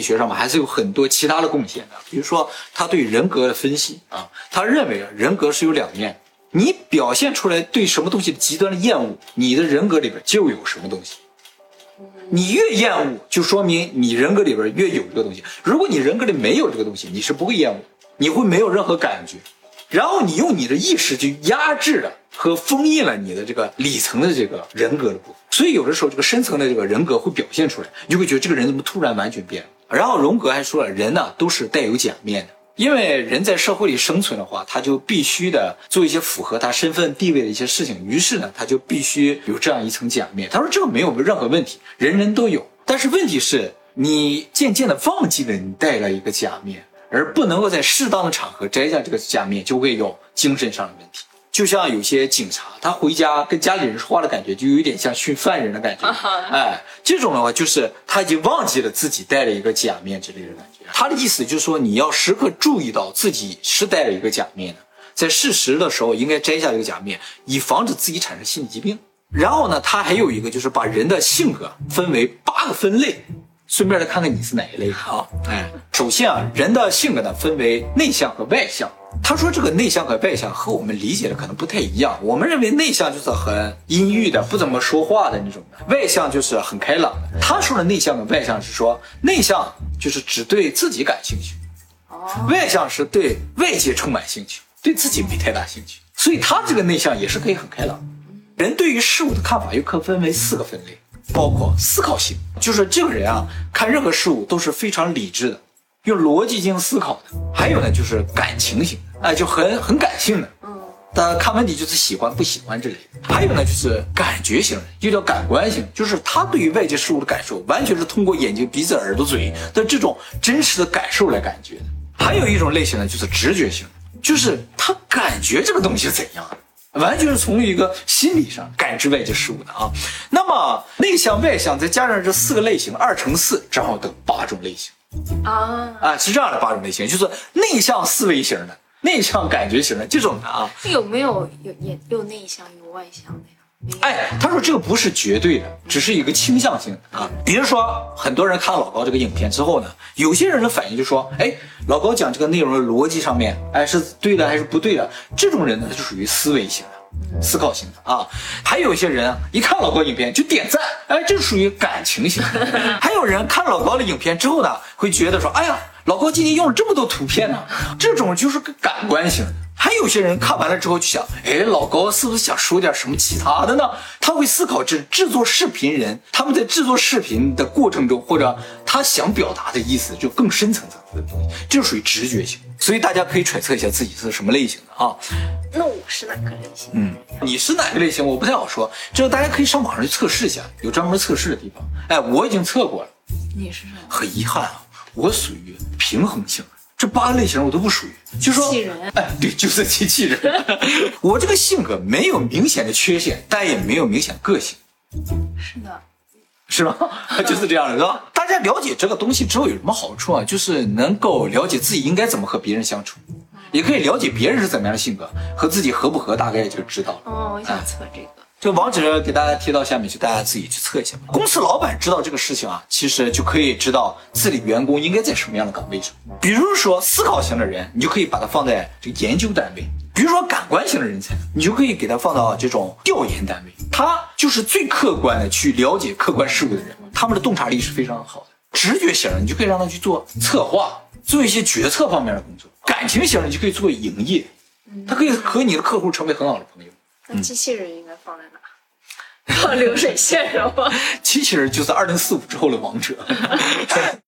学上面还是有很多其他的贡献的，比如说他对人格的分析啊，他认为人格是有两面，你表现出来对什么东西的极端的厌恶，你的人格里边就有什么东西。你越厌恶，就说明你人格里边越有这个东西。如果你人格里没有这个东西，你是不会厌恶，你会没有任何感觉。然后你用你的意识去压制了和封印了你的这个里层的这个人格的部分，所以有的时候这个深层的这个人格会表现出来，你就会觉得这个人怎么突然完全变了。然后荣格还说了，人呢都是带有假面的，因为人在社会里生存的话，他就必须的做一些符合他身份地位的一些事情，于是呢他就必须有这样一层假面。他说这个没有任何问题，人人都有，但是问题是你渐渐的忘记了你戴了一个假面。而不能够在适当的场合摘下这个假面，就会有精神上的问题。就像有些警察，他回家跟家里人说话的感觉，就有一点像训犯人的感觉。哎，这种的话，就是他已经忘记了自己戴了一个假面之类的感觉。他的意思就是说，你要时刻注意到自己是戴了一个假面的，在适时的时候应该摘下这个假面，以防止自己产生心理疾病。然后呢，他还有一个就是把人的性格分为八个分类。顺便来看看你是哪一类啊？哎，首先啊，人的性格呢分为内向和外向。他说这个内向和外向和我们理解的可能不太一样。我们认为内向就是很阴郁的，不怎么说话的那种；外向就是很开朗的。他说的内向和外向是说，内向就是只对自己感兴趣，外向是对外界充满兴趣，对自己没太大兴趣。所以他这个内向也是可以很开朗。人对于事物的看法又可分为四个分类。包括思考性，就是这个人啊，看任何事物都是非常理智的，用逻辑进行思考的。还有呢，就是感情型，哎，就很很感性的。嗯，他看问题就是喜欢不喜欢这类。还有呢，就是感觉型，又叫感官型，就是他对于外界事物的感受，完全是通过眼睛、鼻子、耳朵、嘴的这种真实的感受来感觉的。还有一种类型呢，就是直觉型，就是他感觉这个东西怎样。完全是从一个心理上感知外界事物的啊。那么内向外向再加上这四个类型，二乘四正好等八种类型啊啊，是这样的八种类型，就是内向思维型的、内向感觉型的这种的啊。有没有有也有内向有外向的呀？哎，他说这个不是绝对的，只是一个倾向性的啊。比如说，很多人看老高这个影片之后呢，有些人的反应就说，哎，老高讲这个内容的逻辑上面，哎，是对的还是不对的？这种人呢，他就属于思维型的、思考型的啊。还有一些人一看老高影片就点赞，哎，这属于感情型。还有人看老高的影片之后呢，会觉得说，哎呀，老高今天用了这么多图片呢，这种就是个感官型的。还有些人看完了之后就想，哎，老高是不是想说点什么其他的呢？他会思考这制作视频人他们在制作视频的过程中，或者他想表达的意思就更深层次的东西，就属于直觉型。所以大家可以揣测一下自己是什么类型的啊。那我是哪个类型？嗯，你是哪个类型？我不太好说，这个大家可以上网上去测试一下，有专门测试的地方。哎，我已经测过了。你是什么？很遗憾啊，我属于平衡型。这八个类型我都不属于，就说，哎，对，就是机器人。我这个性格没有明显的缺陷，但也没有明显个性。是的，是吧？就是这样的，是吧？大家了解这个东西之后有什么好处啊？就是能够了解自己应该怎么和别人相处，也可以了解别人是怎么样的性格，和自己合不合大概就知道了。哦，我想测这个。这个网址给大家贴到下面去，大家自己去测一下。公司老板知道这个事情啊，其实就可以知道自己员工应该在什么样的岗位上。比如说思考型的人，你就可以把他放在这个研究单位；比如说感官型的人才，你就可以给他放到这种调研单位。他就是最客观的去了解客观事物的人，他们的洞察力是非常好的。直觉型的，你就可以让他去做策划，做一些决策方面的工作。感情型的，你就可以做营业，他可以和你的客户成为很好的朋友。那机器人应该放在哪？放流水线上吗？机器人就是二零四五之后的王者。